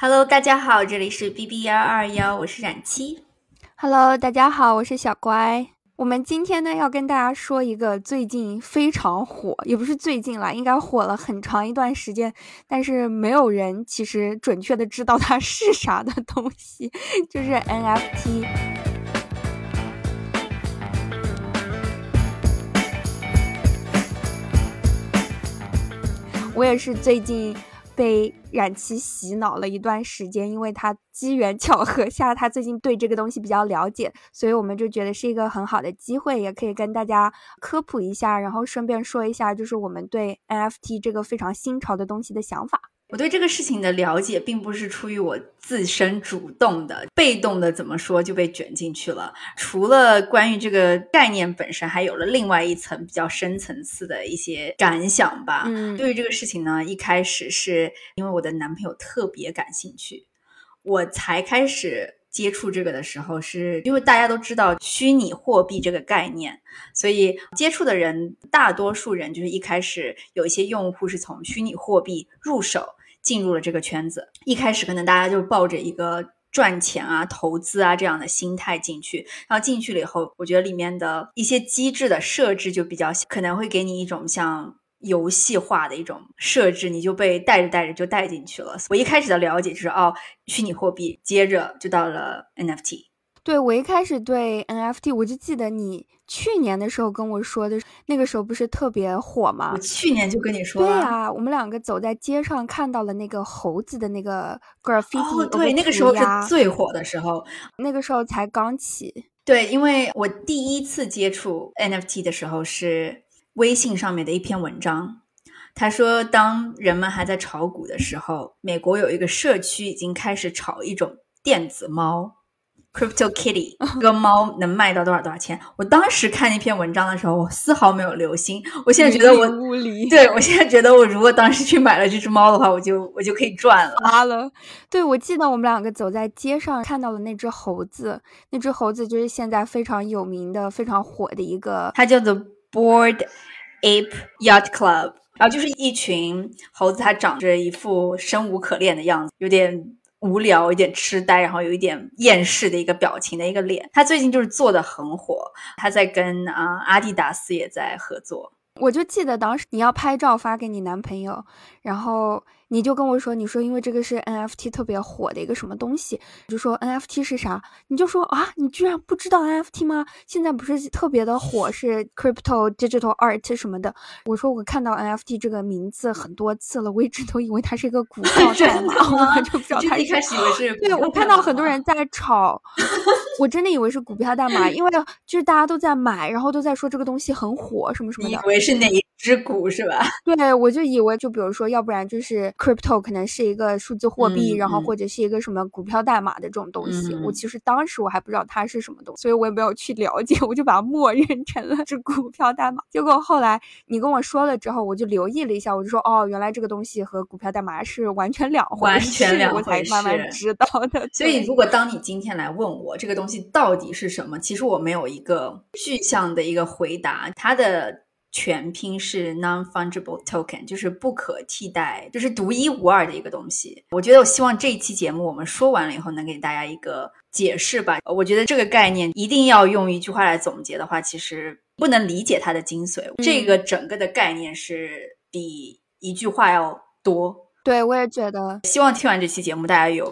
Hello，大家好，这里是 B B 幺二幺，我是冉七。Hello，大家好，我是小乖。我们今天呢要跟大家说一个最近非常火，也不是最近啦，应该火了很长一段时间，但是没有人其实准确的知道它是啥的东西，就是 NFT。我也是最近。被冉琪洗脑了一段时间，因为他机缘巧合下，他最近对这个东西比较了解，所以我们就觉得是一个很好的机会，也可以跟大家科普一下，然后顺便说一下，就是我们对 NFT 这个非常新潮的东西的想法。我对这个事情的了解，并不是出于我自身主动的，被动的怎么说就被卷进去了。除了关于这个概念本身，还有了另外一层比较深层次的一些感想吧。嗯，对于这个事情呢，一开始是因为我的男朋友特别感兴趣，我才开始。接触这个的时候，是因为大家都知道虚拟货币这个概念，所以接触的人大多数人就是一开始有一些用户是从虚拟货币入手进入了这个圈子。一开始可能大家就抱着一个赚钱啊、投资啊这样的心态进去，然后进去了以后，我觉得里面的一些机制的设置就比较可能会给你一种像。游戏化的一种设置，你就被带着带着就带进去了。我一开始的了解就是哦，虚拟货币，接着就到了 NFT。对我一开始对 NFT，我就记得你去年的时候跟我说的，那个时候不是特别火吗？我去年就跟你说了。对呀，我们两个走在街上看到了那个猴子的那个 graffiti，对，那个时候是最火的时候，那个时候才刚起。对，因为我第一次接触 NFT 的时候是。微信上面的一篇文章，他说，当人们还在炒股的时候，美国有一个社区已经开始炒一种电子猫，Crypto Kitty，这个猫能卖到多少多少钱？我当时看那篇文章的时候，我丝毫没有留心。我现在觉得我，对我现在觉得我如果当时去买了这只猫的话，我就我就可以赚了。发了，对我记得我们两个走在街上看到了那只猴子，那只猴子就是现在非常有名的、非常火的一个，它叫做 Board。Ape Yacht Club，然后就是一群猴子，它长着一副生无可恋的样子，有点无聊，有点痴呆，然后有一点厌世的一个表情的一个脸。他最近就是做的很火，他在跟啊阿迪达斯也在合作。我就记得当时你要拍照发给你男朋友，然后。你就跟我说，你说因为这个是 NFT 特别火的一个什么东西，就说 NFT 是啥？你就说啊，你居然不知道 NFT 吗？现在不是特别的火，是 Crypto Digital Art 什么的。我说我看到 NFT 这个名字很多次了，我一直都以为它是一个股票代码，我就不知道它一开始以为是。对，我看到很多人在炒，我真的以为是股票代码，因为就是大家都在买，然后都在说这个东西很火，什么什么的。以为是哪一只股是吧？对，我就以为就比如说，要不然就是。Crypto 可能是一个数字货币，然后或者是一个什么股票代码的这种东西。我其实当时我还不知道它是什么东西，所以我也没有去了解，我就把它默认成了是股票代码。结果后来你跟我说了之后，我就留意了一下，我就说哦，原来这个东西和股票代码是完全两回事，我才慢慢知道的。所以如果当你今天来问我这个东西到底是什么，其实我没有一个具象的一个回答，它的。全拼是 non-fungible token，就是不可替代，就是独一无二的一个东西。我觉得，我希望这一期节目我们说完了以后，能给大家一个解释吧。我觉得这个概念一定要用一句话来总结的话，其实不能理解它的精髓。这个整个的概念是比一句话要多。对，我也觉得。希望听完这期节目，大家有。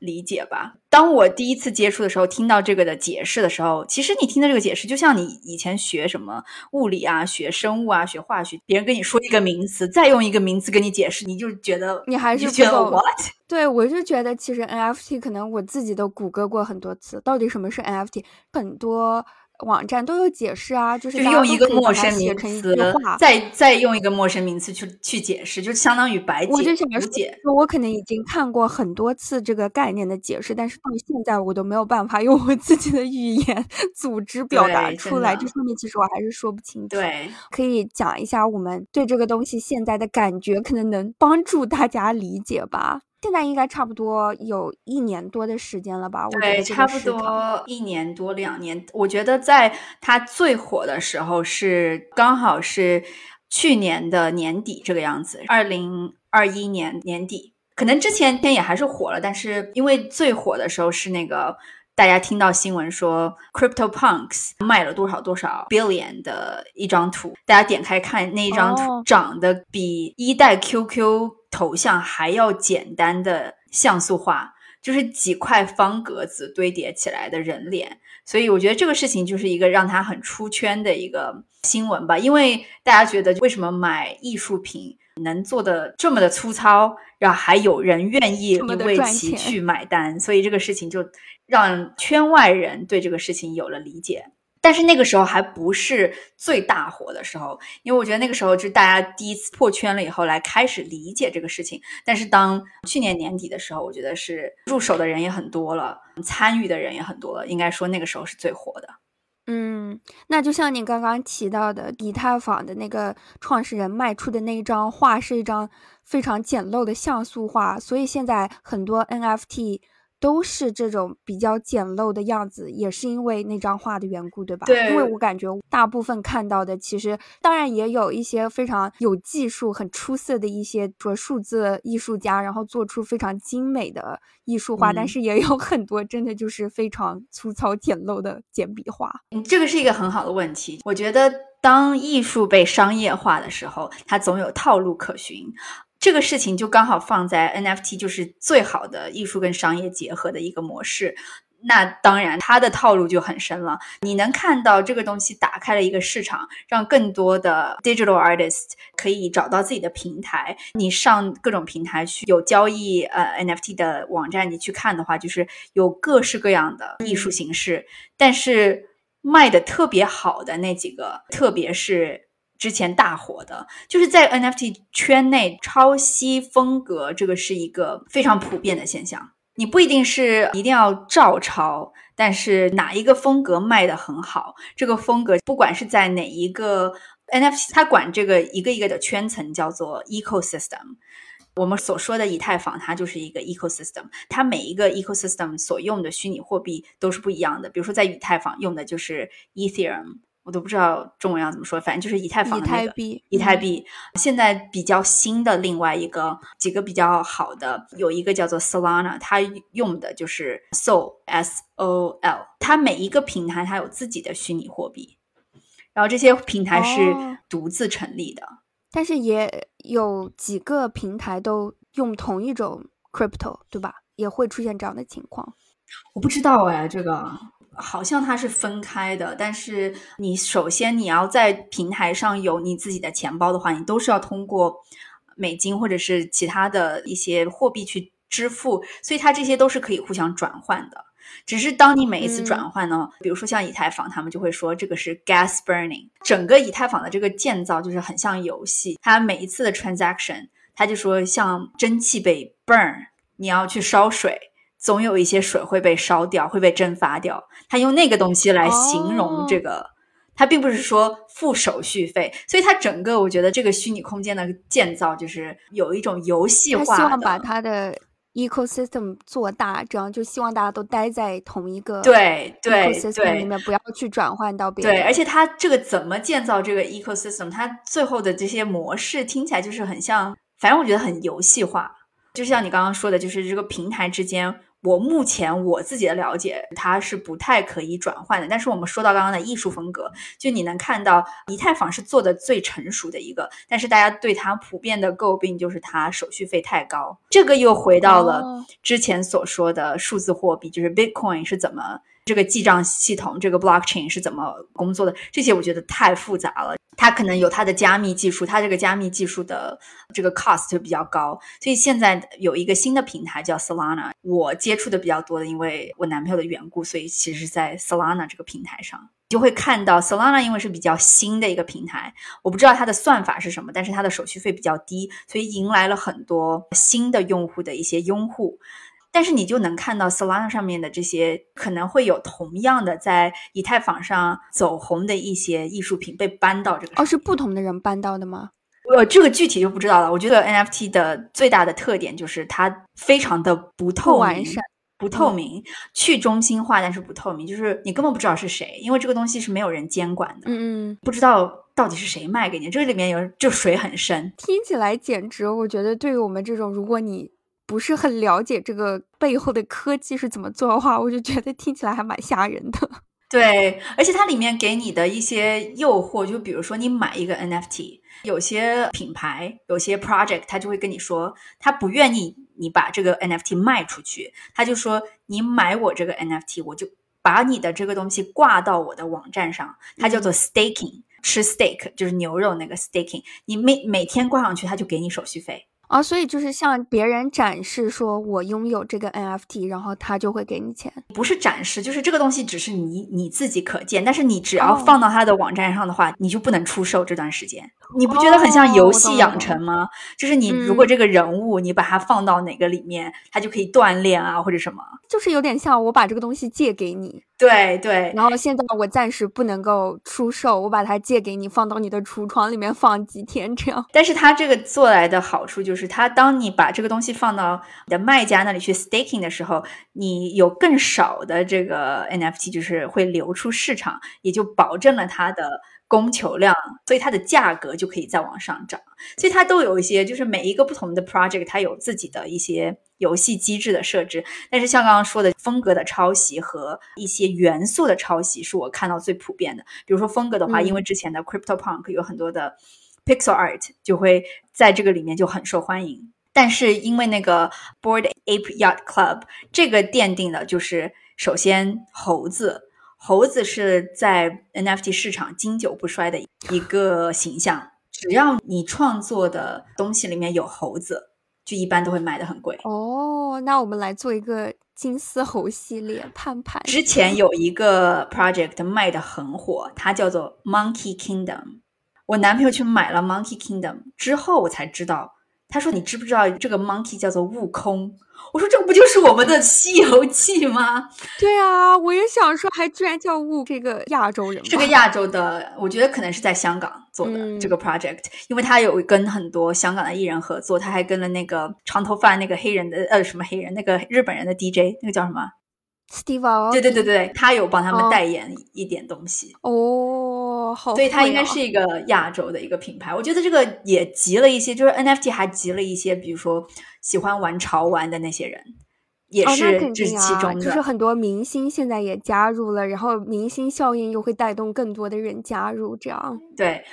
理解吧。当我第一次接触的时候，听到这个的解释的时候，其实你听到这个解释，就像你以前学什么物理啊、学生物啊、学化学，别人跟你说一个名词，再用一个名词跟你解释，你就觉得你还 是觉得 what？对我就觉得，其实 NFT 可能我自己都谷歌过很多次，到底什么是 NFT？很多。网站都有解释啊，就是用一个陌生名词，再再用一个陌生名词去去解释，就相当于白解。我就想解，我可能已经看过很多次这个概念的解释，但是到现在我都没有办法用我自己的语言 组织表达出来。这上面其实我还是说不清楚。对，可以讲一下我们对这个东西现在的感觉，可能能帮助大家理解吧。现在应该差不多有一年多的时间了吧？对，差不多一年多两年。我觉得在它最火的时候是刚好是去年的年底这个样子，二零二一年年底可能之前天也还是火了，但是因为最火的时候是那个。大家听到新闻说，Crypto Punks 卖了多少多少 billion 的一张图，大家点开看那一张图，长得比一代 QQ 头像还要简单的像素化，就是几块方格子堆叠起来的人脸。所以我觉得这个事情就是一个让他很出圈的一个新闻吧，因为大家觉得为什么买艺术品能做的这么的粗糙，然后还有人愿意为其去买单，所以这个事情就。让圈外人对这个事情有了理解，但是那个时候还不是最大火的时候，因为我觉得那个时候就是大家第一次破圈了以后来开始理解这个事情。但是当去年年底的时候，我觉得是入手的人也很多了，参与的人也很多了，应该说那个时候是最火的。嗯，那就像你刚刚提到的，以太坊的那个创始人卖出的那一张画是一张非常简陋的像素画，所以现在很多 NFT。都是这种比较简陋的样子，也是因为那张画的缘故，对吧？对。因为我感觉大部分看到的，其实当然也有一些非常有技术、很出色的一些说数字艺术家，然后做出非常精美的艺术画，但是也有很多真的就是非常粗糙简陋的简笔画。嗯，这个是一个很好的问题。我觉得当艺术被商业化的时候，它总有套路可循。这个事情就刚好放在 NFT，就是最好的艺术跟商业结合的一个模式。那当然，它的套路就很深了。你能看到这个东西打开了一个市场，让更多的 digital artist 可以找到自己的平台。你上各种平台去有交易呃 NFT 的网站，你去看的话，就是有各式各样的艺术形式。但是卖的特别好的那几个，特别是。之前大火的，就是在 NFT 圈内抄袭风格，这个是一个非常普遍的现象。你不一定是一定要照抄，但是哪一个风格卖的很好，这个风格不管是在哪一个 NFT，它管这个一个一个的圈层叫做 ecosystem。我们所说的以太坊，它就是一个 ecosystem，它每一个 ecosystem 所用的虚拟货币都是不一样的。比如说在以太坊用的就是 Ethereum。我都不知道中文要怎么说，反正就是以太坊的那个以太币。现在比较新的另外一个几个比较好的，有一个叫做 Solana，它用的就是 Sol S O L。它每一个平台它有自己的虚拟货币，然后这些平台是独自成立的。但是也有几个平台都用同一种 crypto，对吧？也会出现这样的情况。我不知道哎，这个。好像它是分开的，但是你首先你要在平台上有你自己的钱包的话，你都是要通过美金或者是其他的一些货币去支付，所以它这些都是可以互相转换的。只是当你每一次转换呢，比如说像以太坊，他们就会说这个是 gas burning，整个以太坊的这个建造就是很像游戏，它每一次的 transaction，它就说像蒸汽被 burn，你要去烧水。总有一些水会被烧掉，会被蒸发掉。他用那个东西来形容这个，他并不是说付手续费，所以它整个我觉得这个虚拟空间的建造就是有一种游戏化的。希望把它的 ecosystem 做大，这样就希望大家都待在同一个对对 ecosystem 里面，不要去转换到别。对，而且它这个怎么建造这个 ecosystem，它最后的这些模式听起来就是很像，反正我觉得很游戏化。就像你刚刚说的，就是这个平台之间。我目前我自己的了解，它是不太可以转换的。但是我们说到刚刚的艺术风格，就你能看到以太坊是做的最成熟的一个，但是大家对它普遍的诟病就是它手续费太高。这个又回到了之前所说的数字货币，就是 Bitcoin 是怎么。这个记账系统，这个 blockchain 是怎么工作的？这些我觉得太复杂了，它可能有它的加密技术，它这个加密技术的这个 cost 就比较高。所以现在有一个新的平台叫 Solana，我接触的比较多的，因为我男朋友的缘故，所以其实在 Solana 这个平台上，就会看到 Solana 因为是比较新的一个平台，我不知道它的算法是什么，但是它的手续费比较低，所以迎来了很多新的用户的一些拥护。但是你就能看到 Solana 上面的这些可能会有同样的在以太坊上走红的一些艺术品被搬到这个哦，是不同的人搬到的吗？我这个具体就不知道了。我觉得 NFT 的最大的特点就是它非常的不透明，不透明，去中心化，但是不透明，就是你根本不知道是谁，因为这个东西是没有人监管的，嗯嗯，不知道到底是谁卖给你，这里面有就水很深，听起来简直，我觉得对于我们这种如果你。不是很了解这个背后的科技是怎么做的话，我就觉得听起来还蛮吓人的。对，而且它里面给你的一些诱惑，就比如说你买一个 NFT，有些品牌、有些 project，他就会跟你说，他不愿意你把这个 NFT 卖出去，他就说你买我这个 NFT，我就把你的这个东西挂到我的网站上，它叫做 staking，吃 steak 就是牛肉那个 staking，你每每天挂上去，他就给你手续费。啊，所以就是向别人展示说我拥有这个 NFT，然后他就会给你钱。不是展示，就是这个东西只是你你自己可见，但是你只要放到他的网站上的话，你就不能出售这段时间。你不觉得很像游戏养成吗？就是你如果这个人物你把它放到哪个里面，它就可以锻炼啊，或者什么。就是有点像我把这个东西借给你。对对，然后现在我暂时不能够出售，我把它借给你，放到你的橱窗里面放几天这样。但是它这个做来的好处就是，它当你把这个东西放到你的卖家那里去 staking 的时候，你有更少的这个 NFT 就是会流出市场，也就保证了它的。供求量，所以它的价格就可以再往上涨。所以它都有一些，就是每一个不同的 project，它有自己的一些游戏机制的设置。但是像刚刚说的风格的抄袭和一些元素的抄袭，是我看到最普遍的。比如说风格的话，因为之前的 Crypto Punk 有很多的 pixel art，就会在这个里面就很受欢迎。但是因为那个 Board Ape Yacht Club 这个奠定的就是首先猴子。猴子是在 NFT 市场经久不衰的一个形象，只要你创作的东西里面有猴子，就一般都会卖的很贵。哦，那我们来做一个金丝猴系列盼盼。之前有一个 project 卖的很火，它叫做 Monkey Kingdom。我男朋友去买了 Monkey Kingdom 之后，我才知道，他说你知不知道这个 Monkey 叫做悟空？我说这个不就是我们的《西游记》吗？对啊，我也想说，还居然叫悟这个亚洲人，这个亚洲的，我觉得可能是在香港做的这个 project，因为他有跟很多香港的艺人合作，他还跟了那个长头发那个黑人的呃什么黑人那个日本人的 DJ，那个叫什么？Steve。对对对对，他有帮他们代言一点东西哦，好，所以它应该是一个亚洲的一个品牌。我觉得这个也集了一些，就是 NFT 还集了一些，比如说。喜欢玩潮玩的那些人，也是这是其中的。就是很多明星现在也加入了，然后明星效应又会带动更多的人加入，这样对。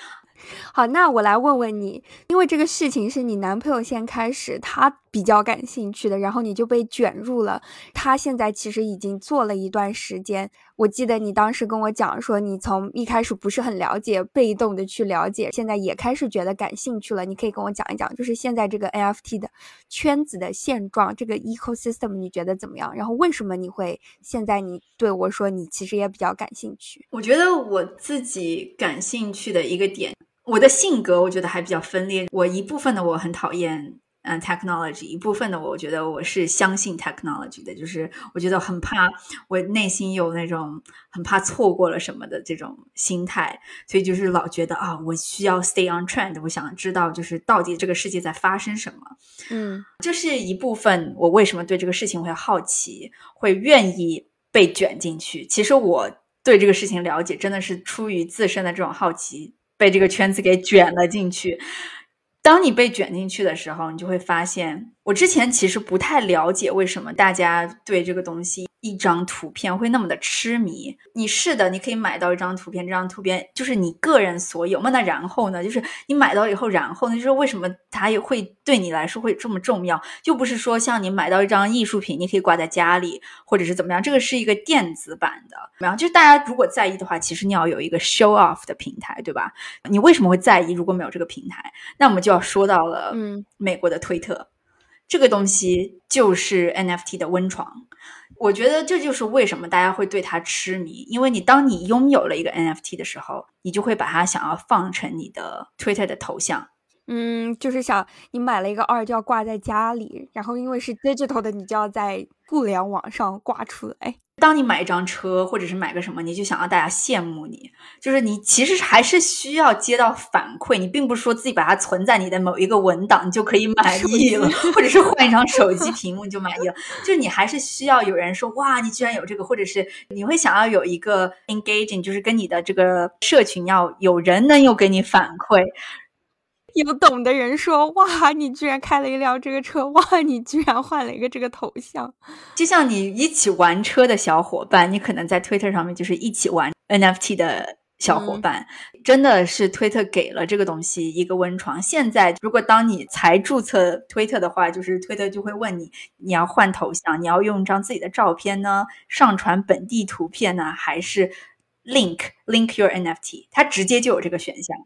好，那我来问问你，因为这个事情是你男朋友先开始，他比较感兴趣的，然后你就被卷入了。他现在其实已经做了一段时间，我记得你当时跟我讲说，你从一开始不是很了解，被动的去了解，现在也开始觉得感兴趣了。你可以跟我讲一讲，就是现在这个 NFT 的圈子的现状，这个 ecosystem 你觉得怎么样？然后为什么你会现在你对我说你其实也比较感兴趣？我觉得我自己感兴趣的一个点。我的性格我觉得还比较分裂，我一部分的我很讨厌嗯 technology，一部分的我觉得我是相信 technology 的，就是我觉得很怕，我内心有那种很怕错过了什么的这种心态，所以就是老觉得啊，我需要 stay on trend，我想知道就是到底这个世界在发生什么，嗯，这是一部分我为什么对这个事情会好奇，会愿意被卷进去。其实我对这个事情了解真的是出于自身的这种好奇。被这个圈子给卷了进去。当你被卷进去的时候，你就会发现，我之前其实不太了解为什么大家对这个东西。一张图片会那么的痴迷？你是的，你可以买到一张图片，这张图片就是你个人所有嘛？那然后呢？就是你买到以后，然后呢？就是为什么它也会对你来说会这么重要？就不是说像你买到一张艺术品，你可以挂在家里，或者是怎么样？这个是一个电子版的。然后就是大家如果在意的话，其实你要有一个 show off 的平台，对吧？你为什么会在意？如果没有这个平台，那我们就要说到了，嗯，美国的推特，这个东西就是 NFT 的温床。我觉得这就是为什么大家会对它痴迷，因为你当你拥有了一个 NFT 的时候，你就会把它想要放成你的 Twitter 的头像。嗯，就是想你买了一个二就要挂在家里，然后因为是 digital 的，你就要在互联网上挂出来。当你买一张车，或者是买个什么，你就想要大家羡慕你，就是你其实还是需要接到反馈，你并不是说自己把它存在你的某一个文档你就可以满意了，或者是换一张手 机屏幕你就满意了，就是你还是需要有人说哇，你居然有这个，或者是你会想要有一个 engaging，就是跟你的这个社群要有人能有给你反馈。有懂的人说：“哇，你居然开了一辆这个车！哇，你居然换了一个这个头像。”就像你一起玩车的小伙伴，你可能在 Twitter 上面就是一起玩 NFT 的。小伙伴，真的是推特给了这个东西一个温床。现在，如果当你才注册推特的话，就是推特就会问你，你要换头像，你要用一张自己的照片呢，上传本地图片呢，还是 link link your NFT？它直接就有这个选项。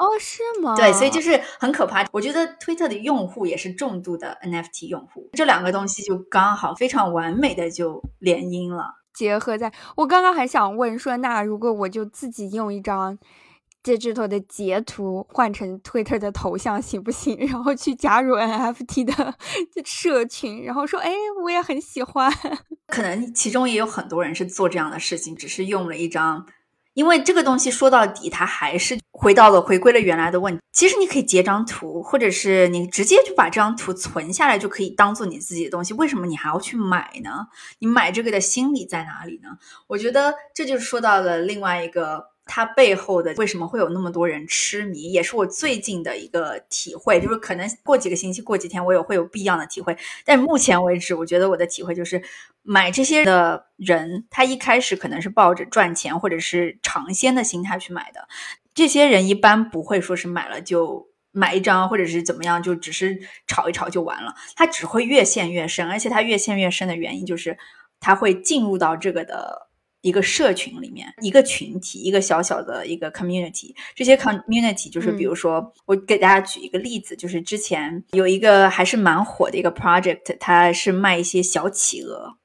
哦，是吗？对，所以就是很可怕。我觉得推特的用户也是重度的 NFT 用户，这两个东西就刚好非常完美的就联姻了。结合在，我刚刚还想问说，那如果我就自己用一张 digital 的截图换成 Twitter 的头像行不行？然后去加入 NFT 的 社群，然后说，哎，我也很喜欢。可能其中也有很多人是做这样的事情，只是用了一张。因为这个东西说到底，它还是回到了回归了原来的问题。其实你可以截张图，或者是你直接就把这张图存下来，就可以当做你自己的东西。为什么你还要去买呢？你买这个的心理在哪里呢？我觉得这就是说到了另外一个。它背后的为什么会有那么多人痴迷，也是我最近的一个体会。就是可能过几个星期、过几天，我也会有不一样的体会。但目前为止，我觉得我的体会就是，买这些的人，他一开始可能是抱着赚钱或者是尝鲜的心态去买的。这些人一般不会说是买了就买一张，或者是怎么样，就只是炒一炒就完了。他只会越陷越深，而且他越陷越深的原因就是他会进入到这个的。一个社群里面，一个群体，一个小小的一个 community。这些 community 就是，比如说，我给大家举一个例子，就是之前有一个还是蛮火的一个 project，它是卖一些小企鹅，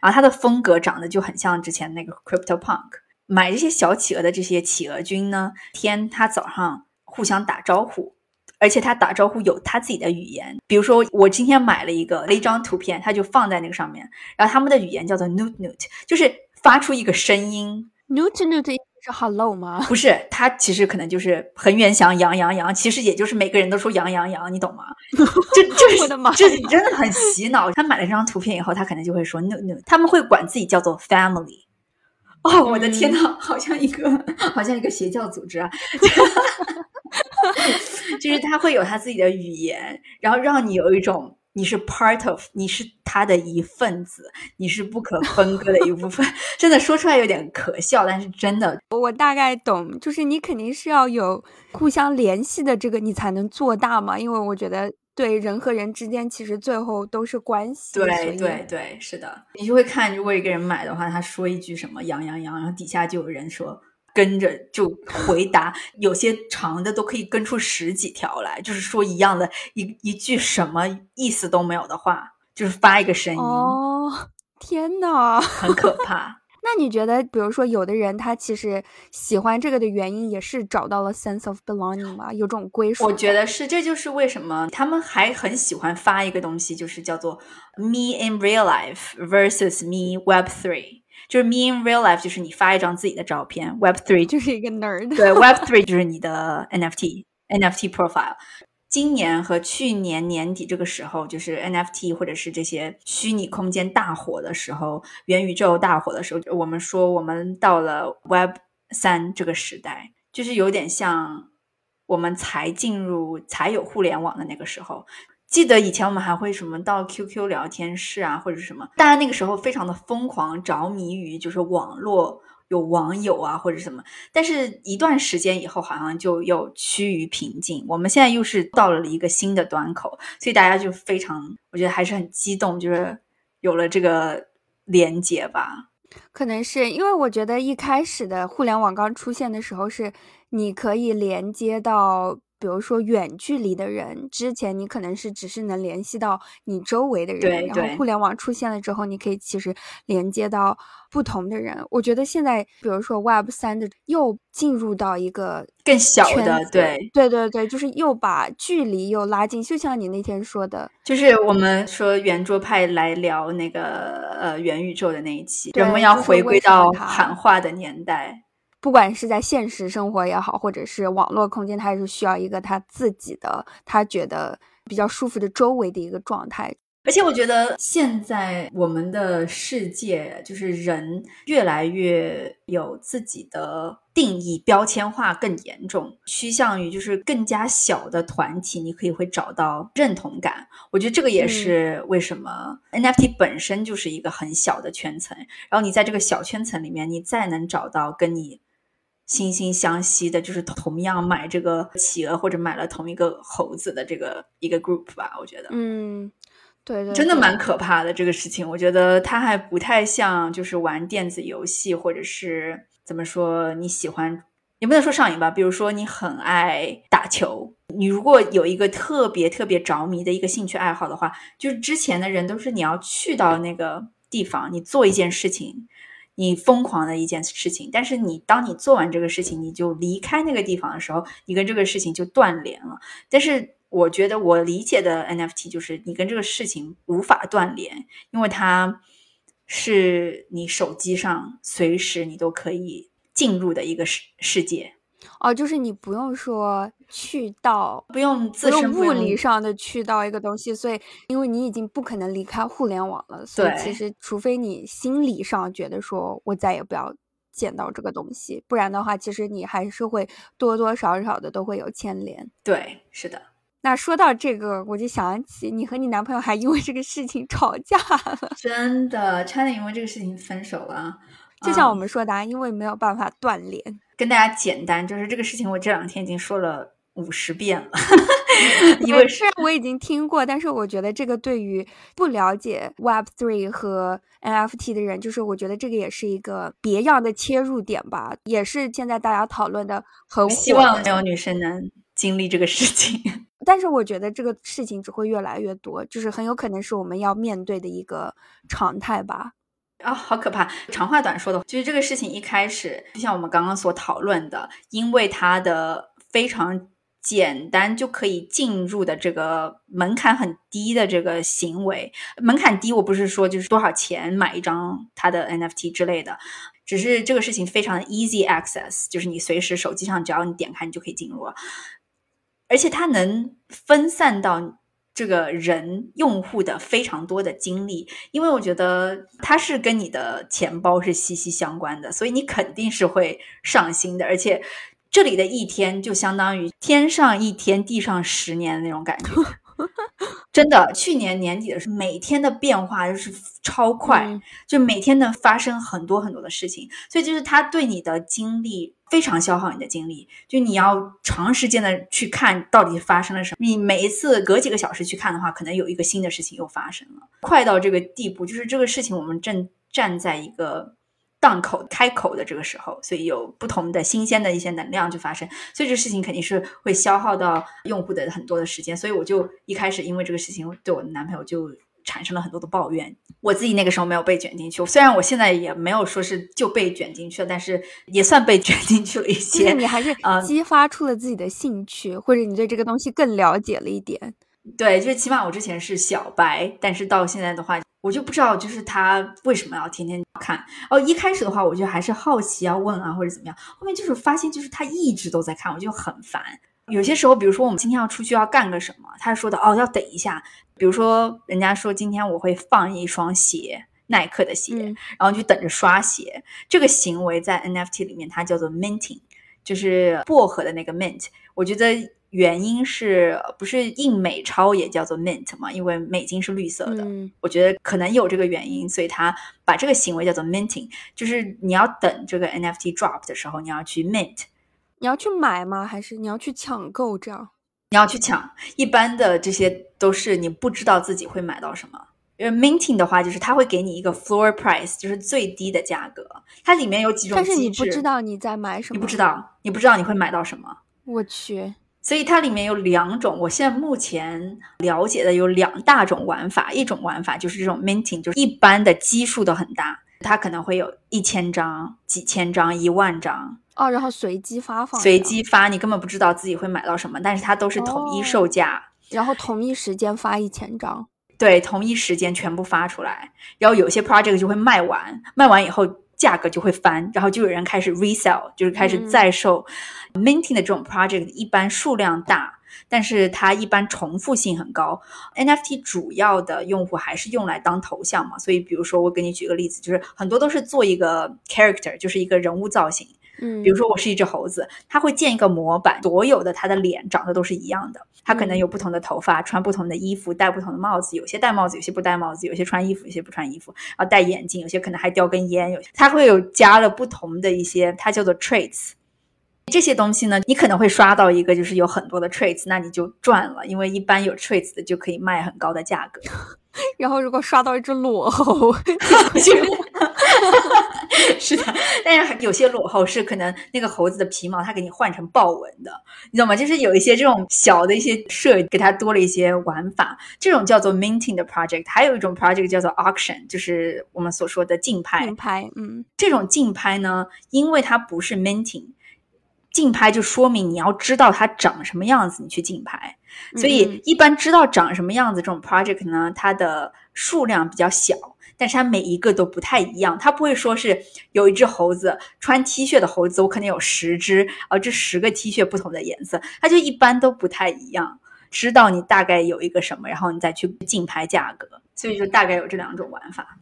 然后它的风格长得就很像之前那个 crypto punk。买这些小企鹅的这些企鹅君呢，天，他早上互相打招呼，而且他打招呼有他自己的语言。比如说，我今天买了一个一张图片，他就放在那个上面，然后他们的语言叫做 newt newt，就是。发出一个声音，newt newt 是 hello 吗？不是，他其实可能就是恒源祥羊羊羊，其实也就是每个人都说羊羊羊，你懂吗？就 就是这真的很洗脑。他买了这张图片以后，他可能就会说 newt，他们会管自己叫做 family。哦，我的天呐，好像一个好像一个邪教组织啊！就是他会有他自己的语言，然后让你有一种。你是 part of，你是他的一份子，你是不可分割的一部分。真的说出来有点可笑，但是真的，我大概懂，就是你肯定是要有互相联系的这个，你才能做大嘛。因为我觉得，对人和人之间，其实最后都是关系。对对对，是的，你就会看，如果一个人买的话，他说一句什么“羊羊羊”，然后底下就有人说。跟着就回答，有些长的都可以跟出十几条来，就是说一样的一一句什么意思都没有的话，就是发一个声音。哦，天呐，很可怕。那你觉得，比如说有的人他其实喜欢这个的原因，也是找到了 sense of belonging 吗？有种归属？我觉得是，这就是为什么他们还很喜欢发一个东西，就是叫做 me in real life versus me web three。就是 me in real life，就是你发一张自己的照片；Web three 就是一个 nerd。对，Web three 就是你的 NFT NFT profile。今年和去年年底这个时候，就是 NFT 或者是这些虚拟空间大火的时候，元宇宙大火的时候，我们说我们到了 Web 三这个时代，就是有点像我们才进入才有互联网的那个时候。记得以前我们还会什么到 QQ 聊天室啊，或者什么，大家那个时候非常的疯狂着迷于就是网络有网友啊或者什么，但是一段时间以后好像就又趋于平静。我们现在又是到了一个新的端口，所以大家就非常，我觉得还是很激动，就是有了这个连接吧。可能是因为我觉得一开始的互联网刚出现的时候，是你可以连接到。比如说远距离的人，之前你可能是只是能联系到你周围的人，然后互联网出现了之后，你可以其实连接到不同的人。我觉得现在，比如说 Web 三的又进入到一个更小的，对对对对，就是又把距离又拉近。就像你那天说的，就是我们说圆桌派来聊那个呃元宇宙的那一期，人们要回归到喊话的年代。不管是在现实生活也好，或者是网络空间，他还是需要一个他自己的，他觉得比较舒服的周围的一个状态。而且我觉得现在我们的世界就是人越来越有自己的定义，标签化更严重，趋向于就是更加小的团体，你可以会找到认同感。我觉得这个也是为什么 NFT 本身就是一个很小的圈层，然后你在这个小圈层里面，你再能找到跟你惺惺相惜的，就是同样买这个企鹅或者买了同一个猴子的这个一个 group 吧。我觉得，嗯。对对，真的蛮可怕的这个事情。我觉得它还不太像，就是玩电子游戏，或者是怎么说你喜欢，也不能说上瘾吧。比如说你很爱打球，你如果有一个特别特别着迷的一个兴趣爱好的话，就是之前的人都是你要去到那个地方，你做一件事情，你疯狂的一件事情。但是你当你做完这个事情，你就离开那个地方的时候，你跟这个事情就断联了。但是。我觉得我理解的 NFT 就是你跟这个事情无法断联，因为它是你手机上随时你都可以进入的一个世世界。哦，就是你不用说去到，不用自身物理上的去到一个东西，所以因为你已经不可能离开互联网了，所以其实除非你心理上觉得说我再也不要见到这个东西，不然的话，其实你还是会多多少少的都会有牵连。对，是的。那说到这个，我就想起你和你男朋友还因为这个事情吵架了，真的差点因为这个事情分手了。就像我们说的，啊因为没有办法断联。跟大家简单，就是这个事情，我这两天已经说了五十遍了。因为虽然我已经听过，但是我觉得这个对于不了解 Web Three 和 NFT 的人，就是我觉得这个也是一个别样的切入点吧，也是现在大家讨论的很。希望没有女生能经历这个事情。但是我觉得这个事情只会越来越多，就是很有可能是我们要面对的一个常态吧。啊，好可怕！长话短说的，就是这个事情一开始，就像我们刚刚所讨论的，因为它的非常简单就可以进入的这个门槛很低的这个行为，门槛低，我不是说就是多少钱买一张它的 NFT 之类的，只是这个事情非常的 easy access，就是你随时手机上只要你点开，你就可以进入了。而且它能分散到这个人用户的非常多的精力，因为我觉得它是跟你的钱包是息息相关的，所以你肯定是会上心的。而且这里的一天就相当于天上一天，地上十年的那种感觉。真的，去年年底的时候，每天的变化就是超快，就每天能发生很多很多的事情，所以就是它对你的精力非常消耗你的精力，就你要长时间的去看到底发生了什么。你每一次隔几个小时去看的话，可能有一个新的事情又发生了，快到这个地步，就是这个事情我们正站在一个。档口开口的这个时候，所以有不同的新鲜的一些能量就发生，所以这事情肯定是会消耗到用户的很多的时间。所以我就一开始因为这个事情对我的男朋友就产生了很多的抱怨。我自己那个时候没有被卷进去，虽然我现在也没有说是就被卷进去了，但是也算被卷进去了一些。你还是激发出了自己的兴趣，或者你对这个东西更了解了一点。对，就是起码我之前是小白，但是到现在的话。我就不知道，就是他为什么要天天看哦。一开始的话，我就还是好奇要问啊，或者怎么样。后面就是发现，就是他一直都在看，我就很烦。有些时候，比如说我们今天要出去要干个什么，他说的哦，要等一下。比如说，人家说今天我会放一双鞋，耐克的鞋，然后就等着刷鞋。这个行为在 NFT 里面它叫做 minting，就是薄荷的那个 mint。我觉得。原因是不是印美钞也叫做 mint 嘛？因为美金是绿色的，我觉得可能有这个原因，所以他把这个行为叫做 minting，就是你要等这个 NFT drop 的时候，你要去 mint，你要去买吗？还是你要去抢购？这样你要去抢，一般的这些都是你不知道自己会买到什么。因为 minting 的话，就是它会给你一个 floor price，就是最低的价格，它里面有几种但是你不知道你在买什么，你不知道，你不知道你会买到什么。我去。所以它里面有两种，我现在目前了解的有两大种玩法。一种玩法就是这种 minting，就是一般的基数都很大，它可能会有一千张、几千张、一万张哦，然后随机发放，随机发，你根本不知道自己会买到什么，但是它都是统一售价，然后同一时间发一千张，对，同一时间全部发出来，然后有些 project 就会卖完，卖完以后。价格就会翻，然后就有人开始 resell，就是开始再售。Minting 的这种 project 一般数量大，但是它一般重复性很高。NFT 主要的用户还是用来当头像嘛，所以比如说我给你举个例子，就是很多都是做一个 character，就是一个人物造型。嗯，比如说我是一只猴子，它会建一个模板，所有的它的脸长得都是一样的。它可能有不同的头发，穿不同的衣服，戴不同的帽子，有些戴帽子，有些不戴帽子，有些穿衣服，有些不穿衣服，然后戴眼镜，有些可能还叼根烟，有它会有加了不同的一些，它叫做 traits。这些东西呢，你可能会刷到一个就是有很多的 traits，那你就赚了，因为一般有 traits 的就可以卖很高的价格。然后如果刷到一只裸猴，是的，但是有些裸猴是可能那个猴子的皮毛，它给你换成豹纹的，你知道吗？就是有一些这种小的一些设，给它多了一些玩法，这种叫做 minting 的 project。还有一种 project 叫做 auction，就是我们所说的竞拍。竞拍，嗯，这种竞拍呢，因为它不是 minting。竞拍就说明你要知道它长什么样子，你去竞拍。所以一般知道长什么样子这种 project 呢，它的数量比较小，但是它每一个都不太一样。它不会说是有一只猴子穿 T 恤的猴子，我可能有十只，啊，这十个 T 恤不同的颜色，它就一般都不太一样。知道你大概有一个什么，然后你再去竞拍价格。所以就大概有这两种玩法。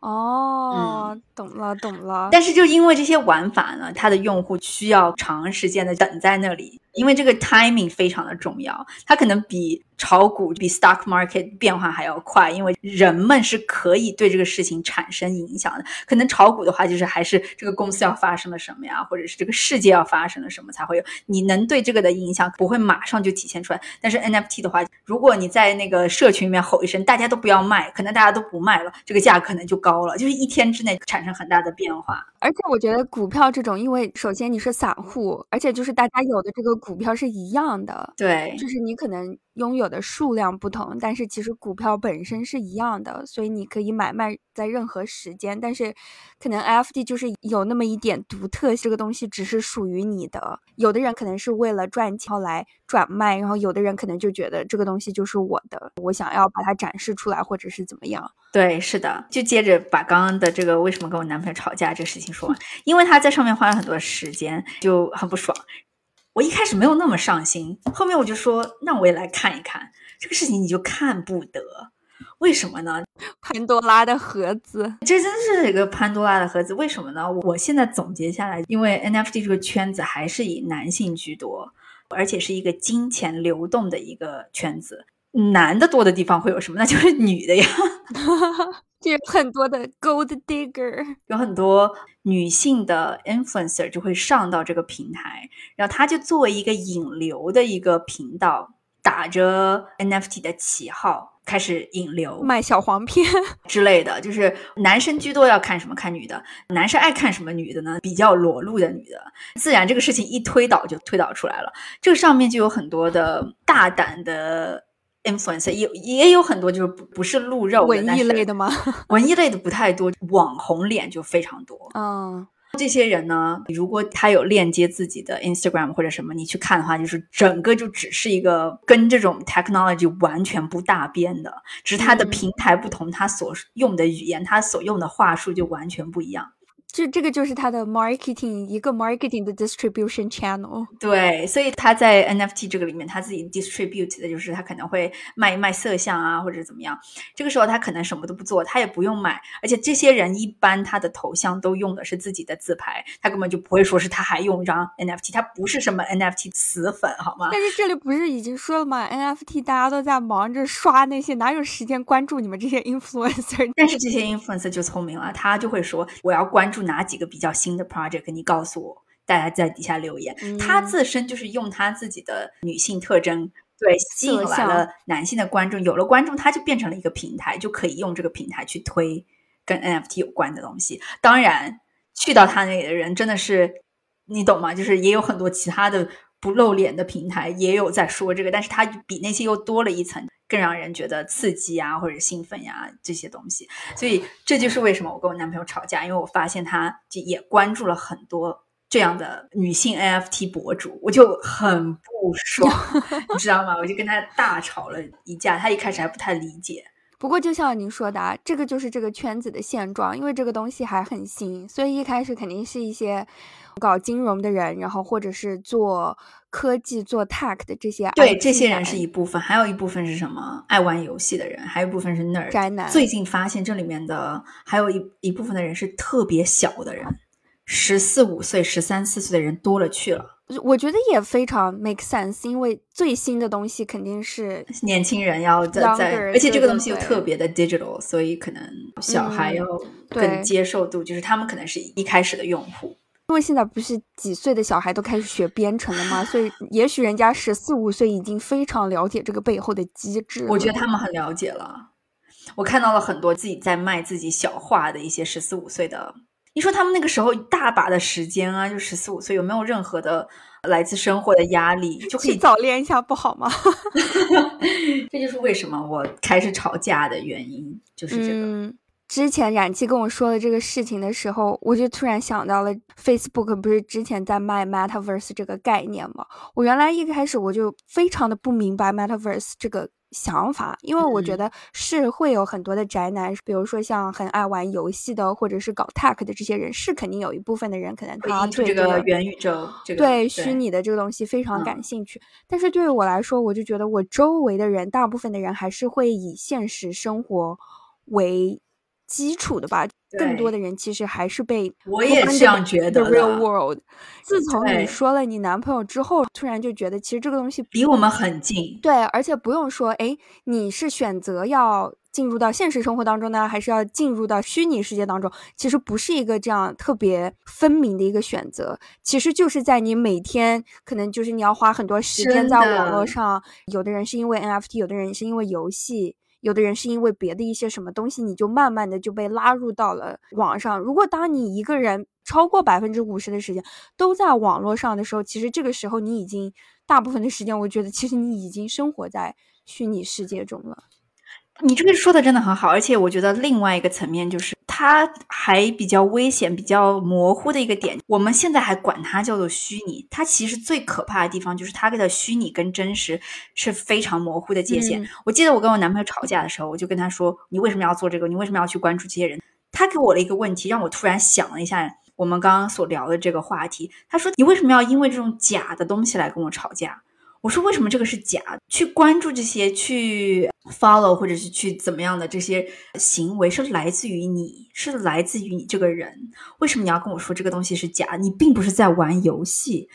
哦，懂了懂了。但是就因为这些玩法呢，它的用户需要长时间的等在那里，因为这个 timing 非常的重要，它可能比。炒股比 stock market 变化还要快，因为人们是可以对这个事情产生影响的。可能炒股的话，就是还是这个公司要发生了什么呀，或者是这个世界要发生了什么才会有。你能对这个的影响不会马上就体现出来。但是 NFT 的话，如果你在那个社群里面吼一声，大家都不要卖，可能大家都不卖了，这个价可能就高了，就是一天之内产生很大的变化。而且我觉得股票这种，因为首先你是散户，而且就是大家有的这个股票是一样的，对，就是你可能。拥有的数量不同，但是其实股票本身是一样的，所以你可以买卖在任何时间。但是，可能 NFT 就是有那么一点独特，这个东西只是属于你的。有的人可能是为了赚钱来转卖，然后有的人可能就觉得这个东西就是我的，我想要把它展示出来，或者是怎么样。对，是的。就接着把刚刚的这个为什么跟我男朋友吵架这个事情说完，因为他在上面花了很多时间，就很不爽。我一开始没有那么上心，后面我就说，那我也来看一看这个事情，你就看不得，为什么呢？潘多拉的盒子，这真是一个潘多拉的盒子，为什么呢？我现在总结下来，因为 NFT 这个圈子还是以男性居多，而且是一个金钱流动的一个圈子，男的多的地方会有什么？那就是女的呀。就有很多的 gold digger，有很多女性的 influencer 就会上到这个平台，然后他就作为一个引流的一个频道，打着 NFT 的旗号开始引流，卖小黄片 之类的。就是男生居多要看什么看女的，男生爱看什么女的呢？比较裸露的女的，自然这个事情一推导就推导出来了。这个上面就有很多的大胆的。Influencer 也也有很多就是不不是鹿肉文艺类的吗？文艺类的不太多，网红脸就非常多。嗯，这些人呢，如果他有链接自己的 Instagram 或者什么，你去看的话，就是整个就只是一个跟这种 technology 完全不搭边的，只是他的平台不同，他所用的语言，他所用的话术就完全不一样。这这个就是他的 marketing 一个 marketing 的 distribution channel。对，所以他在 NFT 这个里面，他自己 distribute 的就是他可能会卖一卖色相啊，或者怎么样。这个时候他可能什么都不做，他也不用买，而且这些人一般他的头像都用的是自己的自拍，他根本就不会说是他还用一张 NFT，他不是什么 NFT 死粉，好吗？但是这里不是已经说了吗？NFT 大家都在忙着刷那些，哪有时间关注你们这些 influencer？但是这些 influencer 就聪明了，他就会说我要关注。哪几个比较新的 project？你告诉我，大家在底下留言。他自身就是用他自己的女性特征，对，吸引来了男性的观众。有了观众，他就变成了一个平台，就可以用这个平台去推跟 NFT 有关的东西。当然，去到他那里的人真的是，你懂吗？就是也有很多其他的不露脸的平台也有在说这个，但是它比那些又多了一层。更让人觉得刺激啊，或者兴奋呀，这些东西。所以这就是为什么我跟我男朋友吵架，因为我发现他就也关注了很多这样的女性 NFT 博主，我就很不爽，你知道吗？我就跟他大吵了一架。他一开始还不太理解。不过就像您说的，啊，这个就是这个圈子的现状，因为这个东西还很新，所以一开始肯定是一些搞金融的人，然后或者是做。科技做 tech 的这些对这些人是一部分，还有一部分是什么？爱玩游戏的人，还有一部分是 nerd 宅男。最近发现这里面的还有一一部分的人是特别小的人，十四五岁、十三四岁的人多了去了。我觉得也非常 make sense，因为最新的东西肯定是年轻人要在在，而且这个东西又特别的 digital，所以可能小孩要更接受度，就是他们可能是一开始的用户。因为现在不是几岁的小孩都开始学编程了吗？所以 也许人家十四五岁已经非常了解这个背后的机制。我觉得他们很了解了。我看到了很多自己在卖自己小画的一些十四五岁的。你说他们那个时候大把的时间啊，就十四五岁，有没有任何的来自生活的压力，就可以早恋一下不好吗？这就是为什么我开始吵架的原因，就是这个。之前冉七跟我说的这个事情的时候，我就突然想到了 Facebook 不是之前在卖 Metaverse 这个概念吗？我原来一开始我就非常的不明白 Metaverse 这个。想法，因为我觉得是会有很多的宅男，比如说像很爱玩游戏的，或者是搞 tech 的这些人，是肯定有一部分的人可能他对这个元宇宙，对虚拟的这个东西非常感兴趣。但是对于我来说，我就觉得我周围的人，大部分的人还是会以现实生活为基础的吧。更多的人其实还是被我也这样觉得。Real world，自从你说了你男朋友之后，突然就觉得其实这个东西离我们很近。对，而且不用说，哎，你是选择要进入到现实生活当中呢，还是要进入到虚拟世界当中？其实不是一个这样特别分明的一个选择，其实就是在你每天可能就是你要花很多时间在网络上。有的人是因为 NFT，有的人是因为游戏。有的人是因为别的一些什么东西，你就慢慢的就被拉入到了网上。如果当你一个人超过百分之五十的时间都在网络上的时候，其实这个时候你已经大部分的时间，我觉得其实你已经生活在虚拟世界中了。你这个说的真的很好，而且我觉得另外一个层面就是，它还比较危险、比较模糊的一个点。我们现在还管它叫做虚拟，它其实最可怕的地方就是它的虚拟跟真实是非常模糊的界限。我记得我跟我男朋友吵架的时候，我就跟他说：“你为什么要做这个？你为什么要去关注这些人？”他给我了一个问题，让我突然想了一下我们刚刚所聊的这个话题。他说：“你为什么要因为这种假的东西来跟我吵架？”我说为什么这个是假？去关注这些，去 follow 或者是去怎么样的这些行为，是来自于你，是来自于你这个人。为什么你要跟我说这个东西是假？你并不是在玩游戏，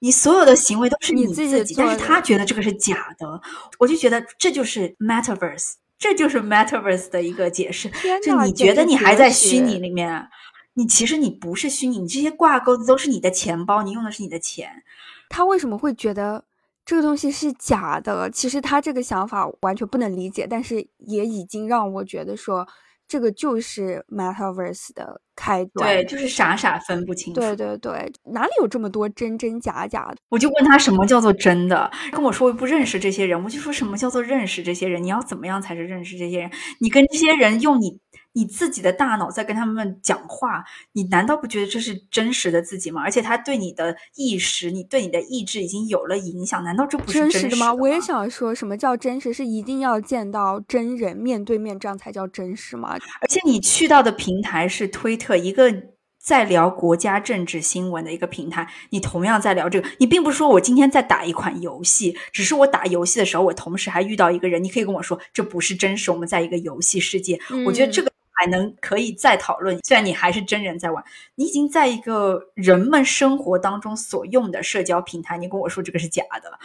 你所有的行为都是你自己，但是他觉得这个是假的。我就觉得这就是 metaverse，这就是 metaverse 的一个解释。就你觉得你还在虚拟里面，你其实你不是虚拟，你这些挂钩的都是你的钱包，你用的是你的钱。他为什么会觉得？这个东西是假的，其实他这个想法完全不能理解，但是也已经让我觉得说，这个就是 metaverse 的开端。对，就是傻傻分不清楚。对对对，哪里有这么多真真假假的？我就问他什么叫做真的，跟我说我不认识这些人，我就说什么叫做认识这些人？你要怎么样才是认识这些人？你跟这些人用你。你自己的大脑在跟他们讲话，你难道不觉得这是真实的自己吗？而且他对你的意识，你对你的意志已经有了影响，难道这不是真实的吗？我也想说什么叫真实，是一定要见到真人面对面，这样才叫真实吗？而且你去到的平台是推特，一个在聊国家政治新闻的一个平台，你同样在聊这个，你并不是说我今天在打一款游戏，只是我打游戏的时候，我同时还遇到一个人，你可以跟我说这不是真实，我们在一个游戏世界，我觉得这个。还能可以再讨论，虽然你还是真人在玩，你已经在一个人们生活当中所用的社交平台，你跟我说这个是假的，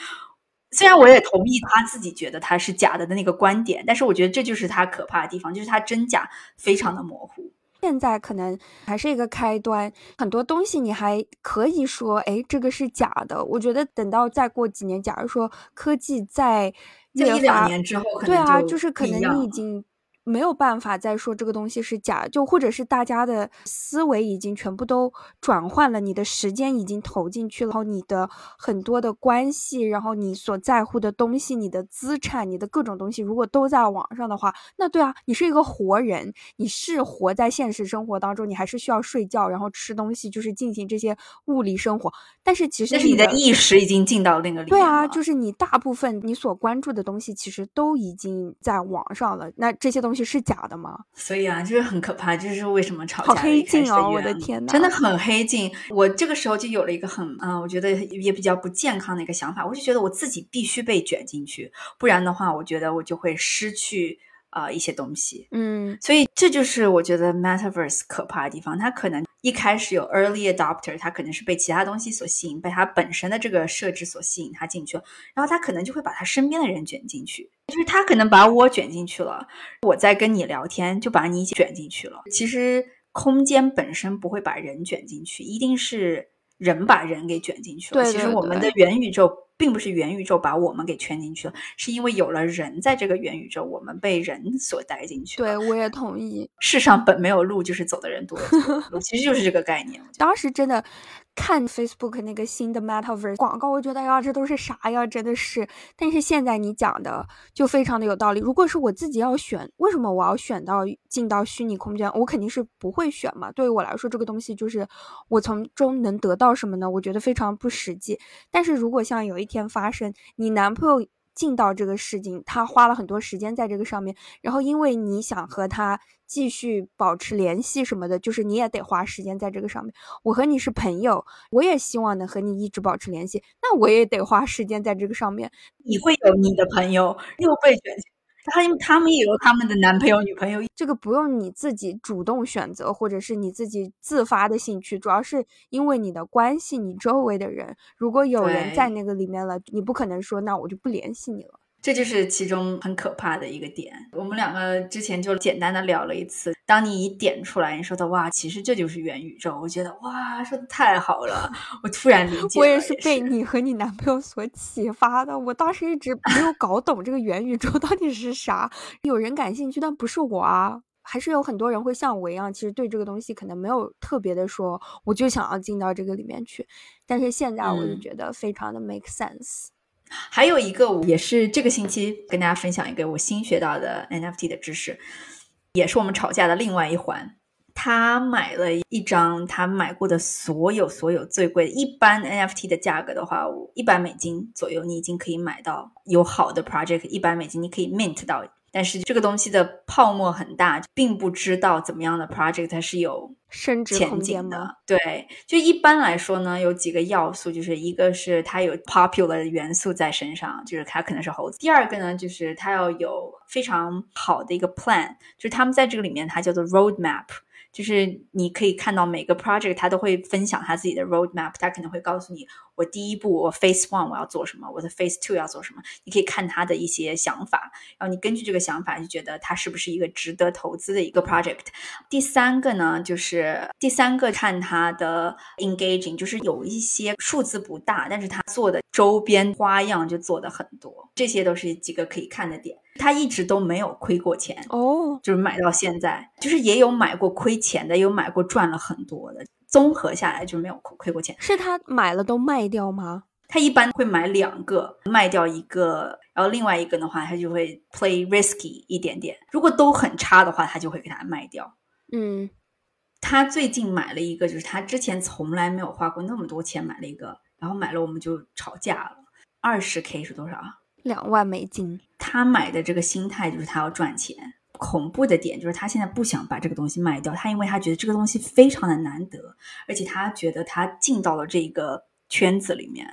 虽然我也同意他自己觉得它是假的的那个观点，但是我觉得这就是他可怕的地方，就是它真假非常的模糊。现在可能还是一个开端，很多东西你还可以说，哎，这个是假的。我觉得等到再过几年，假如说科技在一两年之后，对啊，就是可能你已经。没有办法再说这个东西是假，就或者是大家的思维已经全部都转换了，你的时间已经投进去了，然后你的很多的关系，然后你所在乎的东西，你的资产，你的各种东西，如果都在网上的话，那对啊，你是一个活人，你是活在现实生活当中，你还是需要睡觉，然后吃东西，就是进行这些物理生活。但是其实你的意识已经进到那个里面。对啊，就是你大部分你所关注的东西，其实都已经在网上了。那这些东西。西是假的吗？所以啊，就是很可怕，就是为什么吵架好黑镜哦！我的天呐，真的很黑镜。我这个时候就有了一个很啊，我觉得也比较不健康的一个想法，我就觉得我自己必须被卷进去，不然的话，我觉得我就会失去。啊，一些东西，嗯，所以这就是我觉得 Metaverse 可怕的地方。它可能一开始有 early adopter，它可能是被其他东西所吸引，被它本身的这个设置所吸引，它进去了。然后它可能就会把他身边的人卷进去，就是他可能把我卷进去了，我在跟你聊天就把你卷进去了。其实空间本身不会把人卷进去，一定是人把人给卷进去了。其实我们的元宇宙。并不是元宇宙把我们给圈进去了，是因为有了人在这个元宇宙，我们被人所带进去。对，我也同意。世上本没有路，就是走的人多。其实就是这个概念。当时真的。看 Facebook 那个新的 Metaverse 广告，我觉得呀，这都是啥呀？真的是。但是现在你讲的就非常的有道理。如果是我自己要选，为什么我要选到进到虚拟空间？我肯定是不会选嘛。对于我来说，这个东西就是我从中能得到什么呢？我觉得非常不实际。但是如果像有一天发生，你男朋友。进到这个事情，他花了很多时间在这个上面，然后因为你想和他继续保持联系什么的，就是你也得花时间在这个上面。我和你是朋友，我也希望能和你一直保持联系，那我也得花时间在这个上面。你会有你的朋友又被卷进。他他们也有他们的男朋友女朋友，这个不用你自己主动选择，或者是你自己自发的兴趣，主要是因为你的关系，你周围的人，如果有人在那个里面了，你不可能说那我就不联系你了。这就是其中很可怕的一个点。我们两个之前就简单的聊了一次。当你一点出来，你说的哇，其实这就是元宇宙。我觉得哇，说的太好了，我突然理解。我也是被你和你男朋友所启发的。我当时一直没有搞懂这个元宇宙到底是啥。有人感兴趣，但不是我啊。还是有很多人会像我一样，其实对这个东西可能没有特别的说，我就想要进到这个里面去。但是现在我就觉得非常的 make sense。还有一个也是这个星期跟大家分享一个我新学到的 NFT 的知识，也是我们吵架的另外一环。他买了一张他买过的所有所有最贵的，一般 NFT 的价格的话，一百美金左右，你已经可以买到有好的 project，一百美金你可以 mint 到。但是这个东西的泡沫很大，并不知道怎么样的 project 它是有升值空间的。对，就一般来说呢，有几个要素，就是一个是它有 popular 的元素在身上，就是它可能是猴子。第二个呢，就是它要有非常好的一个 plan，就是他们在这个里面它叫做 roadmap。就是你可以看到每个 project，他都会分享他自己的 roadmap，他可能会告诉你，我第一步我 phase one 我要做什么，我的 phase two 要做什么，你可以看他的一些想法，然后你根据这个想法就觉得它是不是一个值得投资的一个 project。第三个呢，就是第三个看他的 engaging，就是有一些数字不大，但是他做的周边花样就做的很多，这些都是几个可以看的点。他一直都没有亏过钱哦，就是买到现在，就是也有买过亏钱的，也有买过赚了很多的，综合下来就没有亏亏过钱。是他买了都卖掉吗？他一般会买两个，卖掉一个，然后另外一个的话，他就会 play risky 一点点。如果都很差的话，他就会给他卖掉。嗯，他最近买了一个，就是他之前从来没有花过那么多钱买了一个，然后买了我们就吵架了。二十 k 是多少？两万美金，他买的这个心态就是他要赚钱。恐怖的点就是他现在不想把这个东西卖掉，他因为他觉得这个东西非常的难得，而且他觉得他进到了这个圈子里面。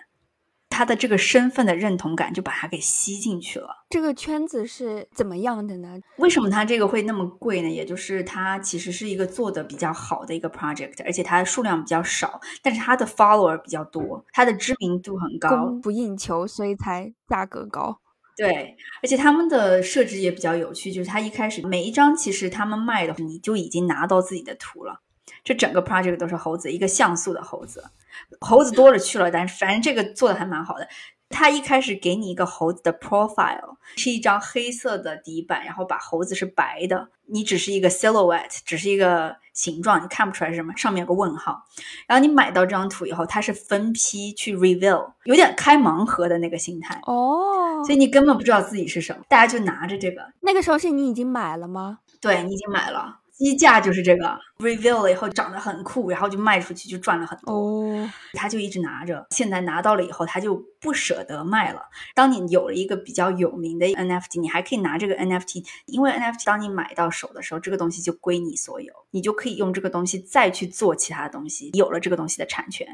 他的这个身份的认同感就把他给吸进去了。这个圈子是怎么样的呢？为什么他这个会那么贵呢？也就是他其实是一个做的比较好的一个 project，而且它的数量比较少，但是它的 follower 比较多，它的知名度很高，供不应求，所以才价格高。对，而且他们的设置也比较有趣，就是他一开始每一张其实他们卖的，你就已经拿到自己的图了。这整个 project 都是猴子，一个像素的猴子。猴子多了去了，但是反正这个做的还蛮好的。他一开始给你一个猴子的 profile，是一张黑色的底板，然后把猴子是白的，你只是一个 silhouette，只是一个形状，你看不出来是什么，上面有个问号。然后你买到这张图以后，它是分批去 reveal，有点开盲盒的那个心态哦，所以你根本不知道自己是什么，大家就拿着这个。那个时候是你已经买了吗？对你已经买了，基价就是这个，reveal 了以后长得很酷，然后就卖出去就赚了很多。哦，他就一直拿着，现在拿到了以后，他就不舍得卖了。当你有了一个比较有名的 NFT，你还可以拿这个 NFT，因为 NFT 当你买到手的时候，这个东西就归你所有，你就可以用这个东西再去做其他东西，有了这个东西的产权，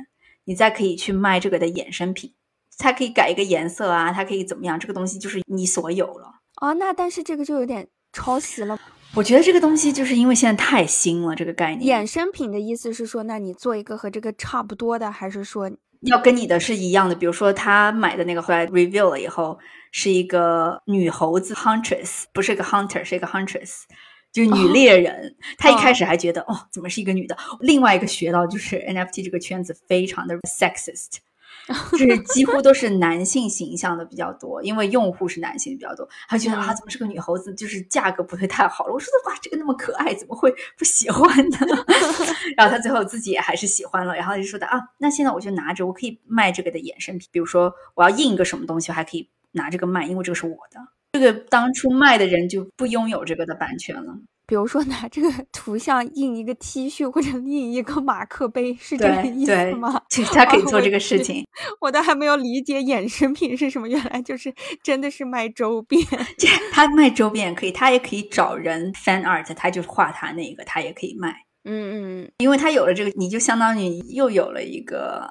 你再可以去卖这个的衍生品，它可以改一个颜色啊，它可以怎么样，这个东西就是你所有了。哦，那但是这个就有点抄袭了。我觉得这个东西就是因为现在太新了，这个概念。衍生品的意思是说，那你做一个和这个差不多的，还是说要跟你的是一样的？比如说他买的那个后来 review 了以后，是一个女猴子 huntress，不是一个 hunter，是一个 huntress，就是女猎人。他一开始还觉得哦，怎么是一个女的？另外一个学到就是 NFT 这个圈子非常的 sexist。就是几乎都是男性形象的比较多，因为用户是男性比较多，他觉得啊，怎么是个女猴子？就是价格不会太好了。我说的哇，这个那么可爱，怎么会不喜欢呢？然后他最后自己也还是喜欢了，然后就说的啊，那现在我就拿着，我可以卖这个的衍生品，比如说我要印一个什么东西，我还可以拿这个卖，因为这个是我的。这个当初卖的人就不拥有这个的版权了。比如说拿这个 图像印一个 T 恤或者印一个马克杯，是这个意思吗？对，他可以做这个事情。我都还没有理解衍生品是什么，原来就是真的是卖周边。他卖周边可以，他也可以找人 fan art，他就画他那个，他也可以卖。嗯嗯，因为他有了这个，你就相当于又有了一个。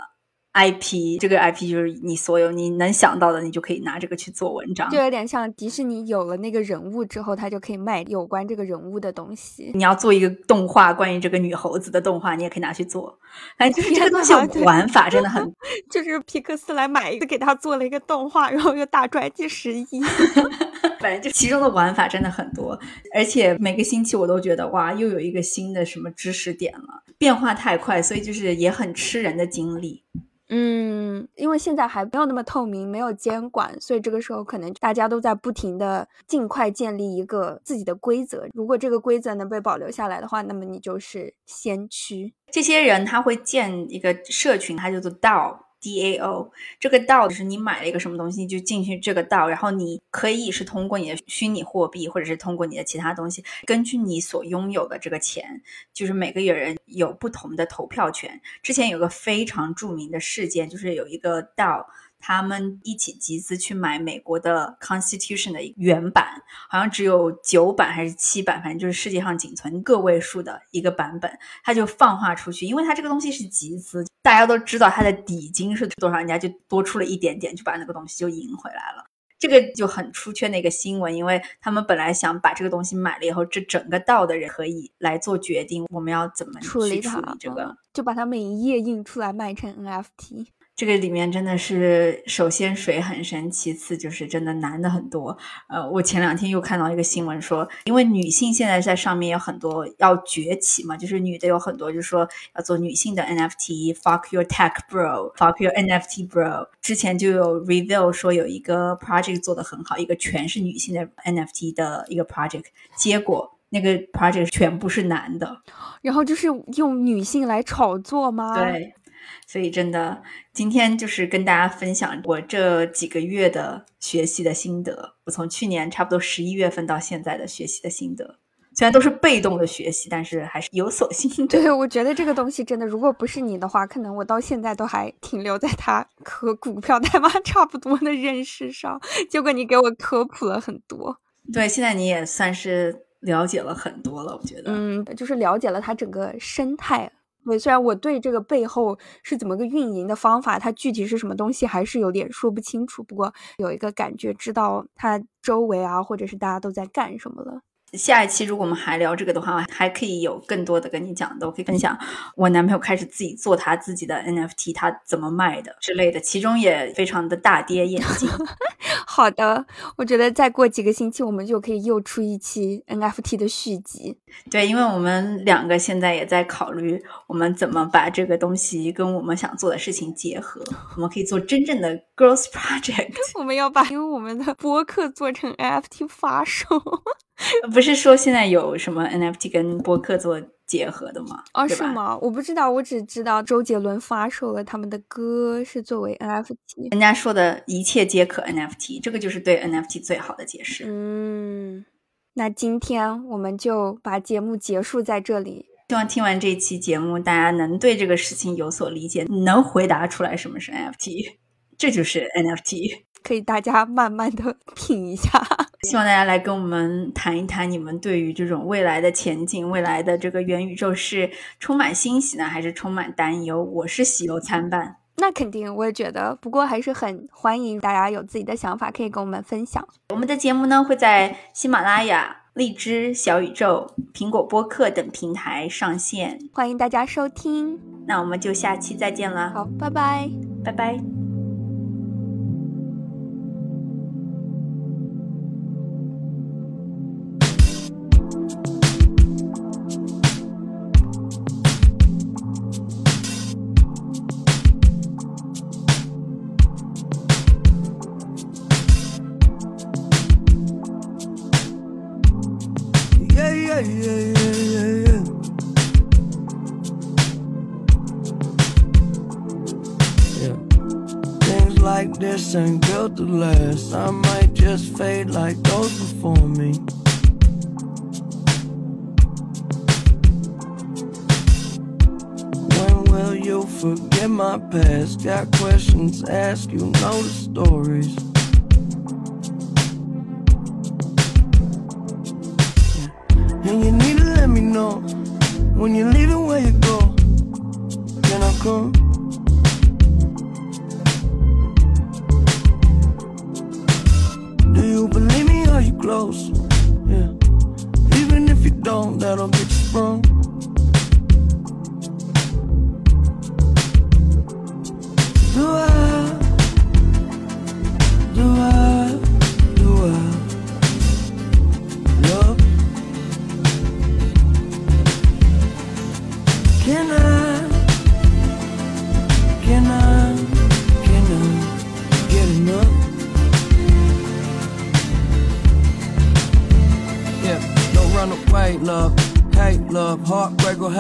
IP 这个 IP 就是你所有你能想到的，你就可以拿这个去做文章，就有点像迪士尼有了那个人物之后，他就可以卖有关这个人物的东西。你要做一个动画，关于这个女猴子的动画，你也可以拿去做。哎，就是这个东西 玩法真的很，就是皮克斯来买一个，给他做了一个动画，然后又大赚几十亿。反正就其中的玩法真的很多，而且每个星期我都觉得哇，又有一个新的什么知识点了，变化太快，所以就是也很吃人的精力。嗯，因为现在还没有那么透明，没有监管，所以这个时候可能大家都在不停的尽快建立一个自己的规则。如果这个规则能被保留下来的话，那么你就是先驱。这些人他会建一个社群，他叫做 DAO。DAO 这个道就是你买了一个什么东西，就进去这个道，然后你可以是通过你的虚拟货币，或者是通过你的其他东西，根据你所拥有的这个钱，就是每个人有不同的投票权。之前有个非常著名的事件，就是有一个道。他们一起集资去买美国的 Constitution 的原版，好像只有九版还是七版，反正就是世界上仅存个位数的一个版本。他就放话出去，因为他这个东西是集资，大家都知道它的底金是多少，人家就多出了一点点，就把那个东西就赢回来了。这个就很出圈的一个新闻，因为他们本来想把这个东西买了以后，这整个道的人可以来做决定，我们要怎么处理它，这个就把它每一页印出来卖成 NFT。这个里面真的是，首先水很深，其次就是真的男的很多。呃，我前两天又看到一个新闻说，因为女性现在在上面有很多要崛起嘛，就是女的有很多，就是说要做女性的 NFT，fuck your tech bro，fuck your NFT bro。之前就有 reveal 说有一个 project 做的很好，一个全是女性的 NFT 的一个 project，结果那个 project 全部是男的，然后就是用女性来炒作吗？对。所以真的，今天就是跟大家分享我这几个月的学习的心得。我从去年差不多十一月份到现在的学习的心得，虽然都是被动的学习，但是还是有所心得。对，我觉得这个东西真的，如果不是你的话，可能我到现在都还停留在它和股票代码 差不多的认识上。结果你给我科普了很多。对，现在你也算是了解了很多了，我觉得。嗯，就是了解了它整个生态。对，虽然我对这个背后是怎么个运营的方法，它具体是什么东西还是有点说不清楚。不过有一个感觉，知道它周围啊，或者是大家都在干什么了。下一期如果我们还聊这个的话，还可以有更多的跟你讲的，我可以分享我男朋友开始自己做他自己的 NFT，他怎么卖的之类的，其中也非常的大跌眼镜。好的，我觉得再过几个星期，我们就可以又出一期 NFT 的续集。对，因为我们两个现在也在考虑，我们怎么把这个东西跟我们想做的事情结合，我们可以做真正的 Girls Project。我们要把因为我们的播客做成 NFT 发售。不是说现在有什么 NFT 跟播客做结合的吗？哦，是吗？我不知道，我只知道周杰伦发售了他们的歌是作为 NFT。人家说的一切皆可 NFT，这个就是对 NFT 最好的解释。嗯，那今天我们就把节目结束在这里。希望听完这期节目，大家能对这个事情有所理解，能回答出来什么是 NFT，这就是 NFT。可以大家慢慢的 品一下。希望大家来跟我们谈一谈，你们对于这种未来的前景、未来的这个元宇宙是充满欣喜呢，还是充满担忧？我是喜忧参半。那肯定，我也觉得。不过还是很欢迎大家有自己的想法，可以跟我们分享。我们的节目呢会在喜马拉雅、荔枝、小宇宙、苹果播客等平台上线，欢迎大家收听。那我们就下期再见了。好，拜拜，拜拜。Ain't built to last. I might just fade like those before me. When will you forget my past? Got questions, ask you know the stories. And you need to let me know when you're leaving where you go. Can I come? Close. Yeah. Even if you don't, that'll get you sprung.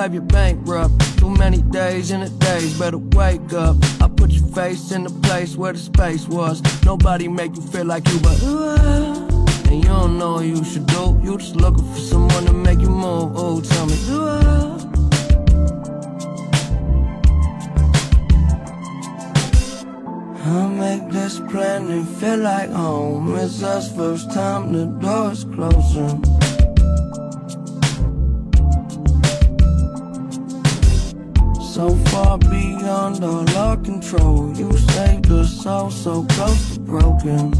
Heartbreak will have you bankrupt. Too many days in a days, better wake up. I put your face in the place where the space was. Nobody make you feel like you, but and you don't know what you should do. You just looking for someone to make you move. Oh, tell me, I? I'll make this planet feel like home. It's us first time the door's closing. So far beyond all our control. You saved us all so close to broken